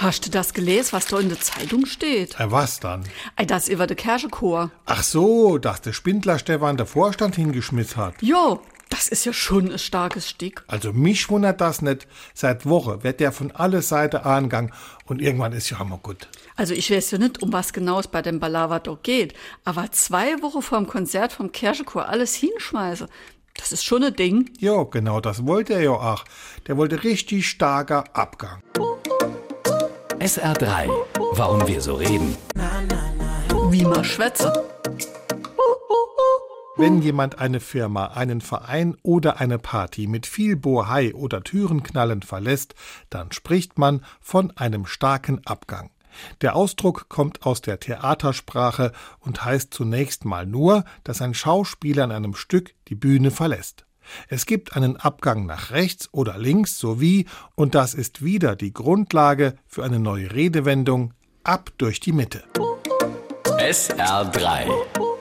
Hast du das gelesen, was da in der Zeitung steht? Äh, was dann? Ei, das über der Kirchenchor. Ach so, dass der Spindler Stefan der Vorstand hingeschmissen hat. Jo, das ist ja schon ein starkes Stück. Also mich wundert das nicht. Seit Woche wird der von alle Seiten angegangen und irgendwann ist ja immer gut. Also ich weiß ja nicht, um was genau es bei dem Balava doch geht, aber zwei Wochen vorm Konzert vom Kirchenchor alles hinschmeißen, das ist schon ein Ding. Ja, genau, das wollte er ja auch. Der wollte richtig starker Abgang. SR3. Warum wir so reden. Wie man schwätze. Wenn jemand eine Firma, einen Verein oder eine Party mit viel Bohai oder Türenknallen verlässt, dann spricht man von einem starken Abgang. Der Ausdruck kommt aus der Theatersprache und heißt zunächst mal nur, dass ein Schauspieler in einem Stück die Bühne verlässt. Es gibt einen Abgang nach rechts oder links sowie, und das ist wieder die Grundlage für eine neue Redewendung, ab durch die Mitte. SR3.